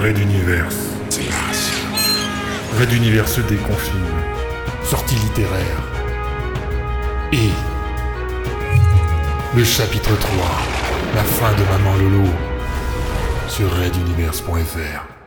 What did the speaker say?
Red Universe. Red Universe se déconfine. Sortie littéraire. Et. Le chapitre 3. La fin de Maman Lolo. Sur reduniverse.fr.